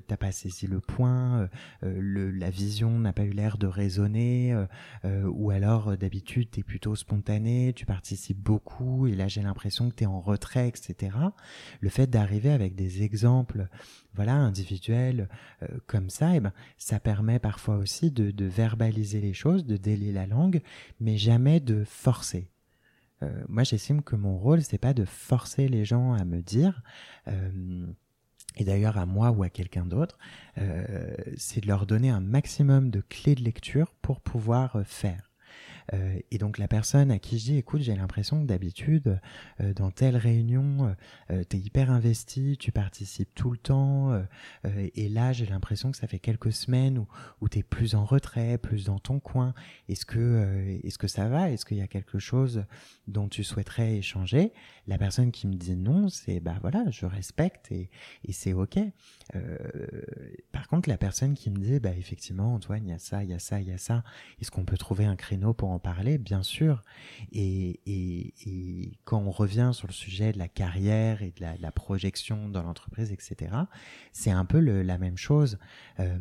t'as pas saisi le point, la vision n'a pas eu l'air de résonner, ou alors d'habitude t'es plutôt spontané, tu participes beaucoup, et là j'ai l'impression que t'es en retrait, etc. Le fait d'arriver avec des exemples, voilà, individuels euh, comme ça, eh ben, ça permet parfois aussi de, verbaliser les choses, de délier la langue, mais jamais de forcer. Euh, moi, j'estime que mon rôle, c'est pas de forcer les gens à me dire. Euh, et d'ailleurs à moi ou à quelqu'un d'autre, c'est de leur donner un maximum de clés de lecture pour pouvoir faire. Euh, et donc la personne à qui je dis, écoute, j'ai l'impression que d'habitude, euh, dans telle réunion, euh, tu es hyper investi, tu participes tout le temps, et là j'ai l'impression que ça fait quelques semaines où, où tu es plus en retrait, plus dans ton coin. Est-ce que, est-ce que ça va? Est-ce qu'il y a quelque chose dont tu souhaiterais échanger? La personne qui me dit non, c'est bah voilà, je respecte et, et c'est ok. par contre, la personne qui me dit, bah effectivement, Antoine, il y a ça, il y a ça, il y a ça, est-ce qu'on peut trouver un créneau pour parler, bien sûr. Et, et, quand on revient sur le sujet de la carrière et de la, projection dans l'entreprise, etc., c'est un peu la même chose. Euh,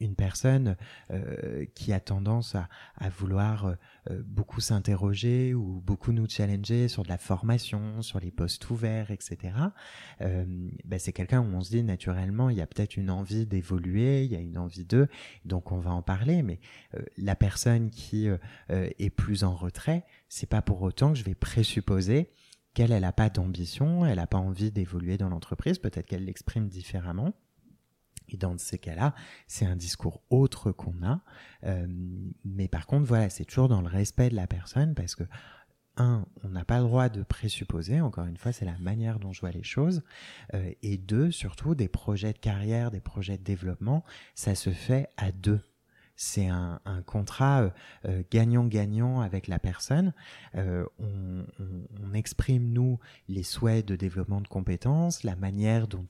une personne euh, qui a tendance à, vouloir euh, beaucoup s'interroger ou beaucoup nous challenger sur de la formation, sur les postes ouverts, etc., ben c'est quelqu'un où on se dit naturellement, il y a peut-être une envie d'évoluer, il y a une envie d'eux, donc on va en parler, mais la personne qui est plus en retrait, c'est pas pour autant que je vais présupposer qu'elle n'a pas d'ambition, elle n'a pas envie d'évoluer dans l'entreprise, peut-être qu'elle l'exprime différemment. Et dans ces cas-là, c'est un discours autre qu'on a. Euh, mais par contre, voilà, c'est toujours dans le respect de la personne parce que, un, on n'a pas le droit de présupposer, encore une fois, c'est la manière dont je vois les choses. Euh, et deux, surtout, des projets de carrière, des projets de développement, ça se fait à deux c'est un, contrat euh, euh, gagnant-gagnant avec la personne. Euh, on, exprime, nous, les souhaits de développement de compétences, la manière dont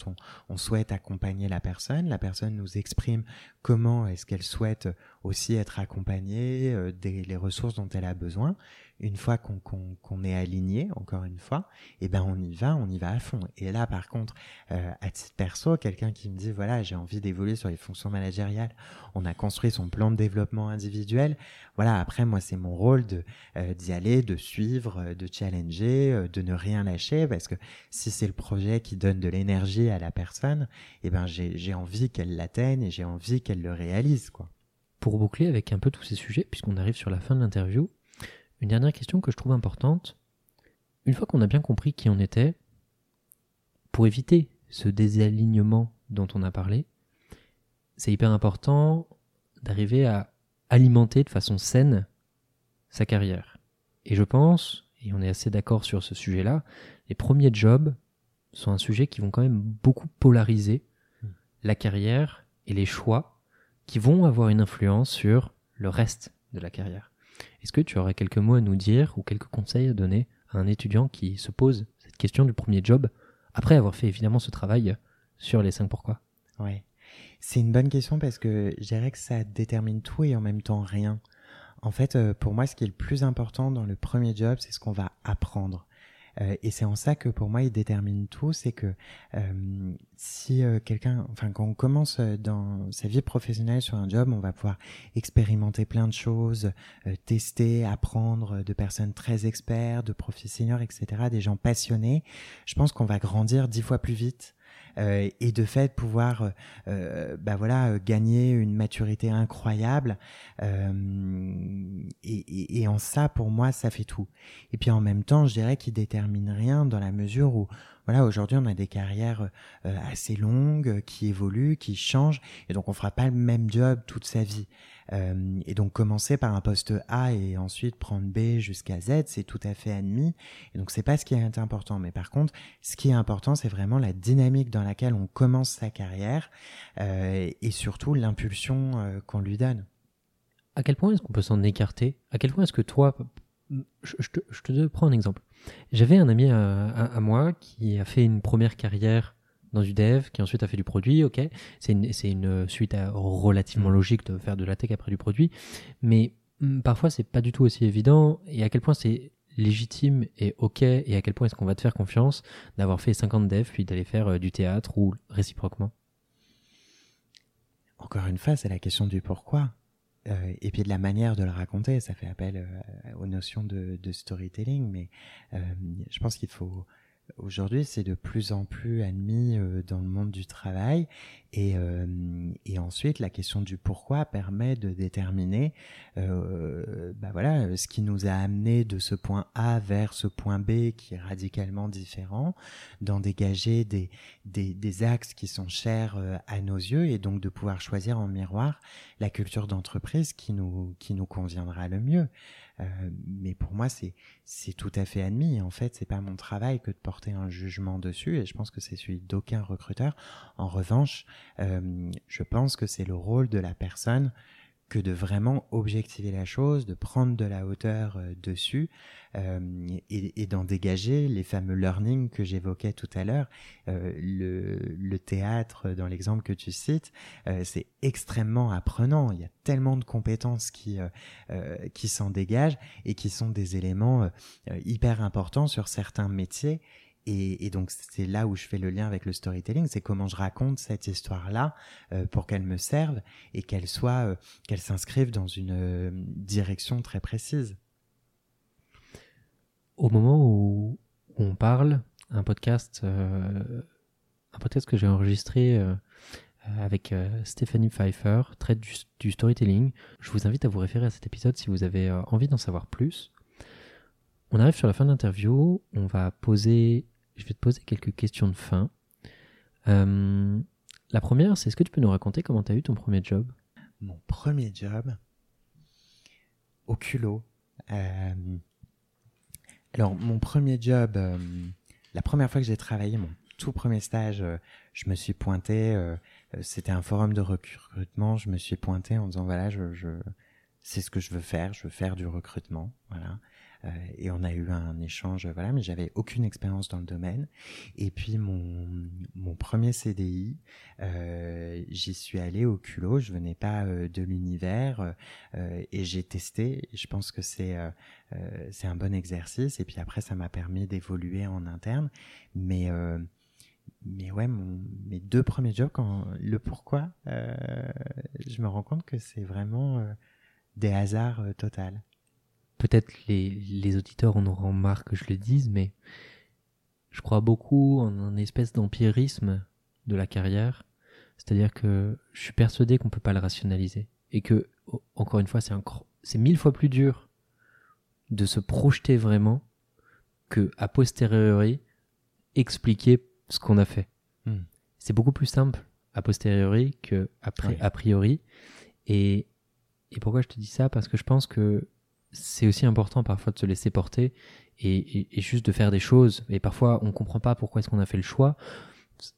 on, souhaite accompagner la personne. La personne nous exprime comment est-ce qu'elle souhaite aussi être accompagnée, des, les ressources dont elle a besoin une fois qu'on est aligné, encore une fois, eh ben on y va, on y va à fond. Et là, par contre, euh, à titre perso, quelqu'un qui me dit voilà, j'ai envie d'évoluer sur les fonctions managériales, on a construit son plan de développement individuel. Voilà, après moi, c'est mon rôle euh, d'y aller, de suivre, euh, de challenger, de ne rien lâcher, parce que si c'est le projet qui donne de l'énergie à la personne, eh ben j'ai envie qu'elle l'atteigne et j'ai envie qu'elle le réalise, quoi. Pour boucler avec un peu tous ces sujets, puisqu'on arrive sur la fin de l'interview, une dernière question que je trouve importante. Une fois qu'on a bien compris qui on était, pour éviter ce désalignement dont on a parlé, c'est hyper important d'arriver à alimenter de façon saine sa carrière. Et je pense, et on est assez d'accord sur ce sujet-là, les premiers jobs sont un sujet qui vont quand même beaucoup polariser la carrière et les choix qui vont avoir une influence sur le reste de la carrière. Est-ce que tu aurais quelques mots à nous dire ou quelques conseils à donner à un étudiant qui se pose cette question du premier job après avoir fait évidemment ce travail sur les 5 pourquoi? Ouais. C'est une bonne question parce que je dirais que ça détermine tout et en même temps rien. En fait, euh, pour moi, ce qui est le plus important dans le premier job, c'est ce qu'on va apprendre. Euh, et c'est en ça que pour moi il détermine tout, c'est que euh, si euh, quelqu'un, enfin quand on commence dans sa vie professionnelle sur un job, on va pouvoir expérimenter plein de choses, tester, apprendre de personnes très experts, de profils seniors, etc., des gens passionnés. Je pense qu'on va grandir dix fois plus vite euh, et de fait pouvoir euh, euh, bah voilà gagner une maturité incroyable et, et, en ça pour moi ça fait tout. Et puis en même temps je dirais qu'il détermine rien dans la mesure où voilà, aujourd'hui, on a des carrières assez longues qui évoluent, qui changent, et donc on fera pas le même job toute sa vie. Euh, et donc commencer par un poste A et ensuite prendre B jusqu'à Z, c'est tout à fait admis. Et donc c'est pas ce qui est important. Mais par contre, ce qui est important, c'est vraiment la dynamique dans laquelle on commence sa carrière euh, et surtout l'impulsion euh, qu'on lui donne. À quel point est-ce qu'on peut s'en écarter? À quel point est-ce que toi, je, te, je, te, prends un exemple. J'avais un ami à, moi qui a fait une première carrière dans du dev, qui ensuite a fait du produit, ok. C'est une, suite relativement mm. logique de faire de la tech après du produit, mais mm, parfois c'est pas du tout aussi évident, et à quel point c'est légitime et ok, et à quel point est-ce qu'on va te faire confiance d'avoir fait 50 devs puis d'aller faire euh, du théâtre ou réciproquement? Encore une fois, c'est la question du pourquoi. Euh, et puis de la manière de le raconter, ça fait appel euh, aux notions de, de storytelling, mais je pense qu'il faut aujourd'hui, c'est de plus en plus admis euh, dans le monde du travail. Et, euh, et, ensuite, la question du pourquoi permet de déterminer, euh, bah voilà, ce qui nous a amené de ce point A vers ce point B qui est radicalement différent, d'en dégager des, des, des, axes qui sont chers euh, à nos yeux et donc de pouvoir choisir en miroir la culture d'entreprise qui nous, qui nous conviendra le mieux. Euh, mais pour moi, c'est c'est tout à fait admis. En fait, c'est pas mon travail que de porter un jugement dessus, et je pense que c'est celui d'aucun recruteur. En revanche, euh, je pense que c'est le rôle de la personne que de vraiment objectiver la chose, de prendre de la hauteur euh, dessus euh, et, et d'en dégager les fameux learning que j'évoquais tout à l'heure. Euh, le, le, théâtre, dans l'exemple que tu cites, euh, c'est extrêmement apprenant. Il y a tellement de compétences qui, euh, qui s'en dégagent et qui sont des éléments hyper importants sur certains métiers et, donc c'est là où je fais le lien avec le storytelling, c'est comment je raconte cette histoire-là euh, pour qu'elle me serve et qu'elle soit, euh, qu'elle s'inscrive dans une euh, direction très précise. Au moment où on parle, un podcast, euh, un podcast que j'ai enregistré euh, avec Stéphanie Pfeiffer, traite du, storytelling. Je vous invite à vous référer à cet épisode si vous avez envie d'en savoir plus. On arrive sur la fin de l'interview, on va poser je vais te poser quelques questions de fin. Euh, la première, c'est est-ce que tu peux nous raconter comment tu as eu ton premier job? Mon premier job Au culot. Euh, alors, mon premier job, euh, la première fois que j'ai travaillé, mon tout premier stage, je me suis pointé, c'était un forum de recrutement, je me suis pointé en disant, voilà, je, je c'est ce que je veux faire, je veux faire du recrutement, voilà. Euh, et on a eu un échange, voilà, mais j'avais aucune expérience dans le domaine. Et puis mon, mon premier CDI, euh, j'y suis allé au culot, je venais pas euh, de l'univers euh, et j'ai testé. je pense que c'est euh, c'est un bon exercice. Et puis après, ça m'a permis d'évoluer en interne. Mais mais ouais, mon, mes deux premiers jobs, le pourquoi, je me rends compte que c'est vraiment des hasards total peut-être les, les auditeurs en auront marre que je le dise, mais je crois beaucoup en un espèce d'empirisme de la carrière. C'est-à-dire que je suis persuadé qu'on peut pas le rationaliser. Et que, encore une fois, c'est c'est mille fois plus dur de se projeter vraiment que, a posteriori, expliquer ce qu'on a fait. Hmm. C'est beaucoup plus simple a posteriori que après, oui. a priori. Et, et pourquoi je te dis ça? Parce que je pense que c'est aussi important parfois de se laisser porter et, juste de faire des choses. Et parfois, on comprend pas pourquoi est-ce qu'on a fait le choix.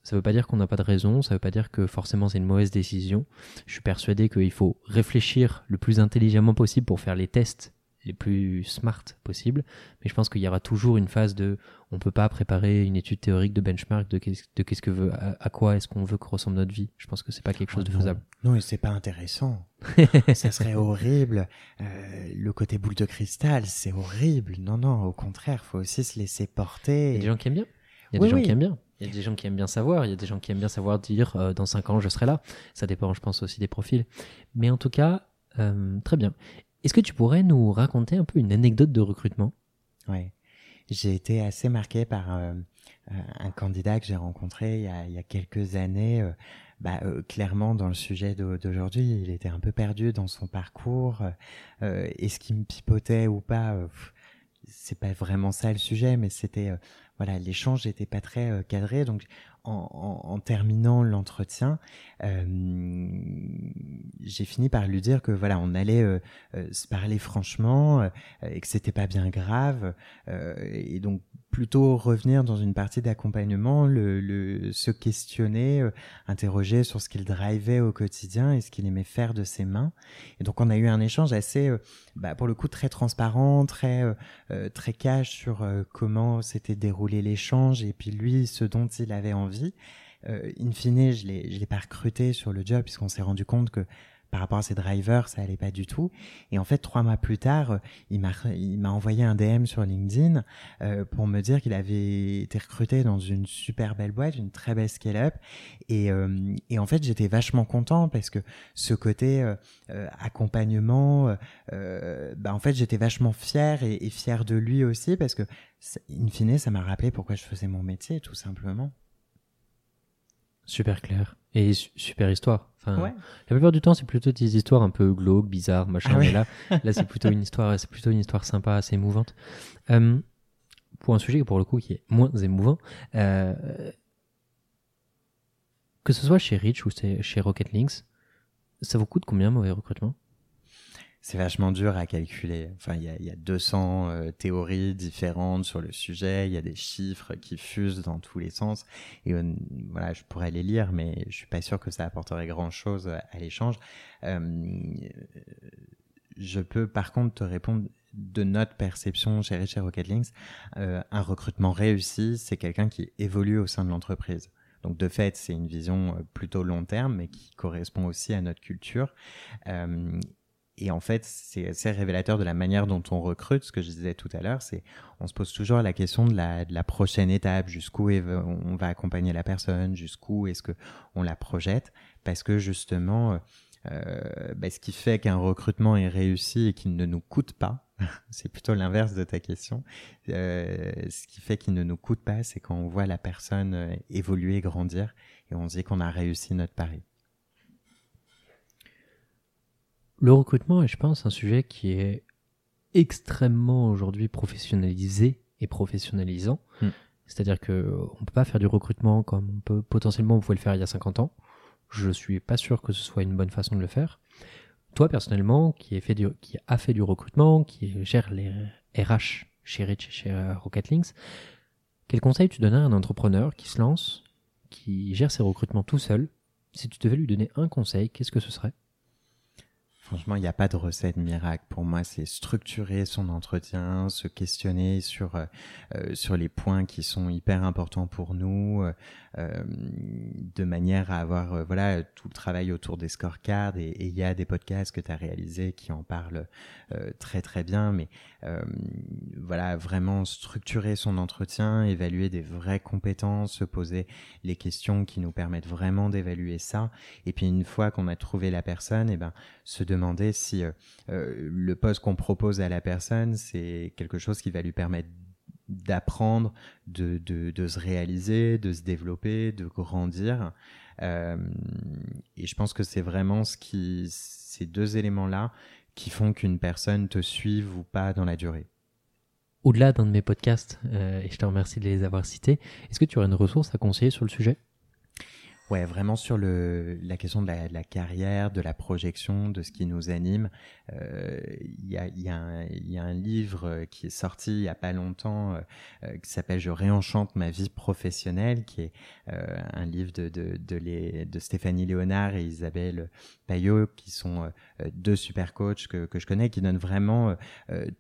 Ça veut pas dire qu'on n'a pas de raison, ça veut pas dire que forcément c'est une mauvaise décision. Je suis persuadé qu'il faut réfléchir le plus intelligemment possible pour faire les tests les plus smart possibles. Mais je pense qu'il y aura toujours une phase de, on peut pas préparer une étude théorique de benchmark de qu'est-ce, de qu'est-ce que veut, à, à quoi est-ce qu'on veut que ressemble notre vie. Je pense que c'est pas quelque chose oh de faisable. Non, et c'est pas intéressant. *laughs* ça serait horrible. Euh, le côté boule de cristal, c'est horrible. Non, non, au contraire, faut aussi se laisser porter. Il y a des gens qui aiment bien. Il y a oui, des gens oui. qui aiment bien. Il y a des gens qui aiment bien savoir, il y a des gens qui aiment bien savoir dire euh, dans 5 ans je serai là. Ça dépend, je pense, aussi des profils. Mais en tout cas, euh, très bien. Est-ce que tu pourrais nous raconter un peu une anecdote de recrutement? Oui, j'ai été assez marqué par euh, un candidat que j'ai rencontré il y, a, quelques années. Euh, bah, euh, clairement, dans le sujet d'aujourd'hui, il était un peu perdu dans son parcours. Est-ce qu'il me pipotait ou pas? C'est pas vraiment ça le sujet, mais c'était voilà, l'échange n'était pas très cadré. Donc, en, en, en terminant l'entretien, euh, j'ai fini par lui dire que voilà, on allait euh, euh, se parler franchement et que c'était pas bien grave, et donc plutôt revenir dans une partie d'accompagnement, le, le, se questionner, interroger sur ce qu'il drivait au quotidien et ce qu'il aimait faire de ses mains. Et donc on a eu un échange assez, bah, pour le coup, très transparent, très très cash sur comment s'était déroulé l'échange et puis lui ce dont il avait envie. Euh, in fine, je l'ai, je l'ai pas recruté sur le job puisqu'on s'est rendu compte que par rapport à ses drivers, ça allait pas du tout. Et en fait, trois mois plus tard, il m'a il m'a envoyé un DM sur LinkedIn pour me dire qu'il avait été recruté dans une super belle boîte, une très belle scale-up. Et, et en fait, j'étais vachement content parce que ce côté accompagnement, bah en fait, j'étais vachement fier et, et fier de lui aussi parce que in fine, ça m'a rappelé pourquoi je faisais mon métier, tout simplement. Super clair. Et super histoire. Enfin, La plupart du temps, c'est plutôt des histoires un peu glauques, bizarres, machin. Ah mais là, *laughs* là c'est plutôt une histoire, c'est plutôt une histoire sympa, assez émouvante. Euh, pour un sujet pour le coup qui est moins émouvant, euh, que ce soit chez Rich ou chez Rocket Links, ça vous coûte combien mauvais recrutement? C'est vachement dur à calculer. Enfin, il y a, y a 200 euh, théories différentes sur le sujet. Il y a des chiffres qui fusent dans tous les sens. Et euh, voilà, je pourrais les lire, mais je suis pas sûr que ça apporterait grand chose à l'échange. Euh, je peux par contre te répondre de notre perception chez Richard Rocket Links. un recrutement réussi, c'est quelqu'un qui évolue au sein de l'entreprise. Donc de fait, c'est une vision plutôt long terme, mais qui correspond aussi à notre culture. Et en fait, c'est assez révélateur de la manière dont on recrute. Ce que je disais tout à l'heure, c'est on se pose toujours la question de la, de la prochaine étape, jusqu'où on va accompagner la personne, jusqu'où est-ce que on la projette, parce que justement, euh, bah, ce qui fait qu'un recrutement est réussi et qu'il ne nous coûte pas, *laughs* c'est plutôt l'inverse de ta question. Euh, ce qui fait qu'il ne nous coûte pas, c'est quand on voit la personne euh, évoluer, grandir, et on se dit qu'on a réussi notre pari. Le recrutement est, je pense, un sujet qui est extrêmement aujourd'hui professionnalisé et professionnalisant. Hmm. C'est-à-dire que on peut pas faire du recrutement comme on peut potentiellement on pouvait le faire il y a 50 ans. Je suis pas sûr que ce soit une bonne façon de le faire. Toi personnellement, qui, est fait du, qui a fait du recrutement, qui gère les RH chez Rich et chez euh, Rocketlinks, quel conseil tu donnerais à un entrepreneur qui se lance, qui gère ses recrutements tout seul? Si tu devais lui donner un conseil, qu'est-ce que ce serait? Franchement, il n'y a pas de recette miracle. Pour moi, c'est structurer son entretien, se questionner sur euh, euh, sur les points qui sont hyper importants pour nous, euh, de manière à avoir voilà tout le travail autour des scorecards. Et il y a des podcasts que tu as réalisés qui en parlent très très bien. Mais voilà, vraiment structurer son entretien, évaluer des vraies compétences, se poser les questions qui nous permettent vraiment d'évaluer ça. Et puis une fois qu'on a trouvé la personne, et eh ben se demander si euh, euh, le poste qu'on propose à la personne, c'est quelque chose qui va lui permettre d'apprendre, de, de, se réaliser, de se développer, de grandir. Euh, et je pense que c'est vraiment ce qui, ces deux éléments-là qui font qu'une personne te suive ou pas dans la durée. Au-delà d'un de mes podcasts, et je te remercie de les avoir cités, est-ce que tu aurais une ressource à conseiller sur le sujet? Ouais, vraiment sur le, la question de la, de la, carrière, de la projection, de ce qui nous anime. Euh, il y, a, y, a y, a, un livre euh, qui est sorti il y a pas longtemps euh, euh, qui s'appelle Je réenchante ma vie professionnelle, qui est euh, un livre de, de, de, les, de, Stéphanie Léonard et Isabelle Payot, qui sont deux super coachs que, que, je connais, qui donnent vraiment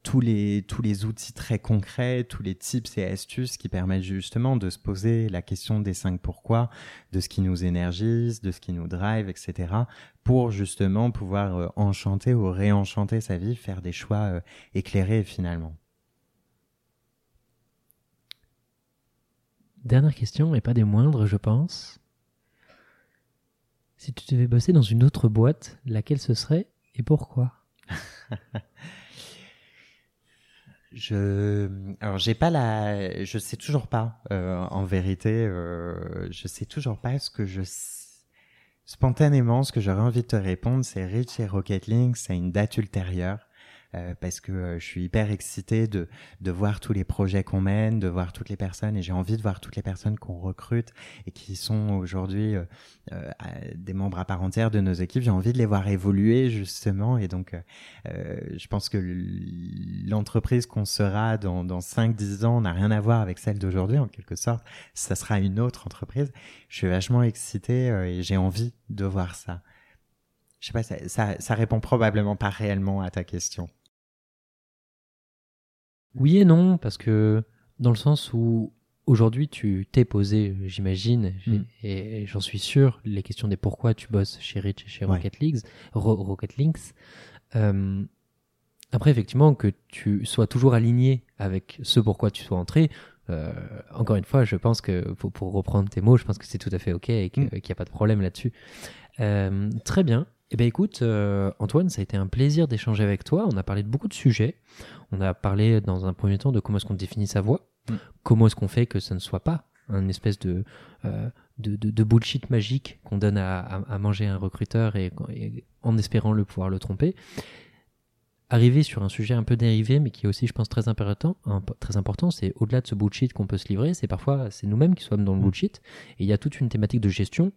tous, les, tous les outils très concrets, tous les tips et astuces qui permettent justement de se poser la question des cinq pourquoi, de ce qui nous énergise, de ce qui nous drive, etc. pour justement pouvoir euh, enchanter ou réenchanter sa vie, faire des choix euh, éclairés finalement. Dernière question, et pas des moindres, je pense. Si tu devais bosser dans une autre boîte, laquelle ce serait et pourquoi? *laughs* Je, alors j'ai pas la, je sais toujours pas. Euh, en vérité, euh, je sais toujours pas ce que je. Spontanément, ce que j'aurais envie de te répondre, c'est Rich et Rocket Link, c'est une date ultérieure. Euh, parce que euh, je suis hyper excité de, de voir tous les projets qu'on mène, de voir toutes les personnes et j'ai envie de voir toutes les personnes qu'on recrute et qui sont aujourd'hui euh, des membres à part entière de nos équipes. J'ai envie de les voir évoluer justement et donc je pense que l'entreprise qu'on sera dans, dans 5-10 ans n'a rien à voir avec celle d'aujourd'hui en quelque sorte. Ça sera une autre entreprise. Je suis vachement excité et j'ai envie de voir ça. Je sais pas, ça, ça, ça répond probablement pas réellement à ta question. Oui et non, parce que dans le sens où aujourd'hui, tu t'es posé, j'imagine, Mm. et, et j'en suis sûr, les questions des pourquoi tu bosses chez Rich et chez Ouais. Rocket Leagues, Ro- Rocket Links. Euh, après, effectivement, que tu sois toujours aligné avec ce pourquoi tu sois entré. euh, encore une fois, je pense que pour, pour reprendre tes mots, je pense que c'est tout à fait ok et que- Mm. qu'il n'y a pas de problème là-dessus. Euh, très bien. Eh ben écoute, euh, Antoine, ça a été un plaisir d'échanger avec toi. On a parlé de beaucoup de sujets. On a parlé dans un premier temps de comment est-ce qu'on définit sa voix, Mm. comment est-ce qu'on fait que ça ne soit pas un espèce de, euh, de, de- de bullshit magique qu'on donne à, à- à manger à un recruteur et, et en espérant le pouvoir le tromper. Arriver sur un sujet un peu dérivé, mais qui est aussi, je pense, très important, très important, c'est au-delà de ce bullshit qu'on peut se livrer, c'est parfois c'est nous-mêmes qui sommes dans le Mm. bullshit. Et il y a toute une thématique de gestion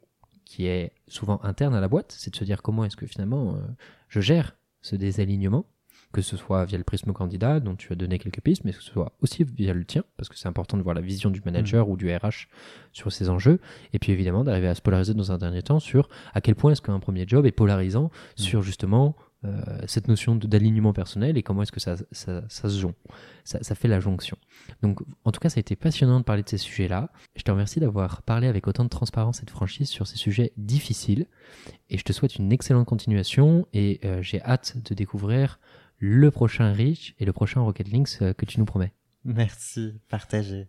qui est souvent interne à la boîte, c'est de se dire comment est-ce que finalement euh, je gère ce désalignement, que ce soit via le prisme candidat dont tu as donné quelques pistes, mais que ce soit aussi via le tien, parce que c'est important de voir la vision du manager ou du RH sur ces enjeux, et puis évidemment d'arriver à se polariser dans un dernier temps sur à quel point est-ce qu'un premier job est polarisant sur justement cette notion d'alignement personnel et comment est-ce que ça, ça, ça se jonc, ça, ça fait la jonction. Donc en tout cas ça a été passionnant de parler de ces sujets-là. Je te remercie d'avoir parlé avec autant de transparence et de franchise sur ces sujets difficiles, et je te souhaite une excellente continuation, et euh, j'ai hâte de découvrir le prochain Rich et le prochain Rocket Links euh, que tu nous promets. Merci, partagez.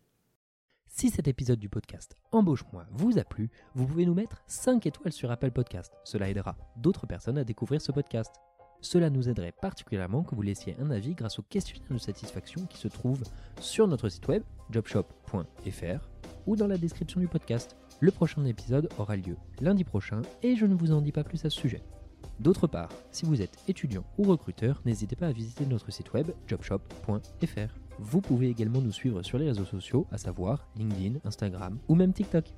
Si cet épisode du podcast Embauche-moi vous a plu, vous pouvez nous mettre 5 étoiles sur Apple Podcast. Cela aidera d'autres personnes à découvrir ce podcast. Cela nous aiderait particulièrement que vous laissiez un avis grâce au questionnaire de satisfaction qui se trouve sur notre site web jobshop.fr ou dans la description du podcast. Le prochain épisode aura lieu lundi prochain et je ne vous en dis pas plus à ce sujet. D'autre part, si vous êtes étudiant ou recruteur, n'hésitez pas à visiter notre site web jobshop.fr. Vous pouvez également nous suivre sur les réseaux sociaux, à savoir LinkedIn, Instagram ou même TikTok.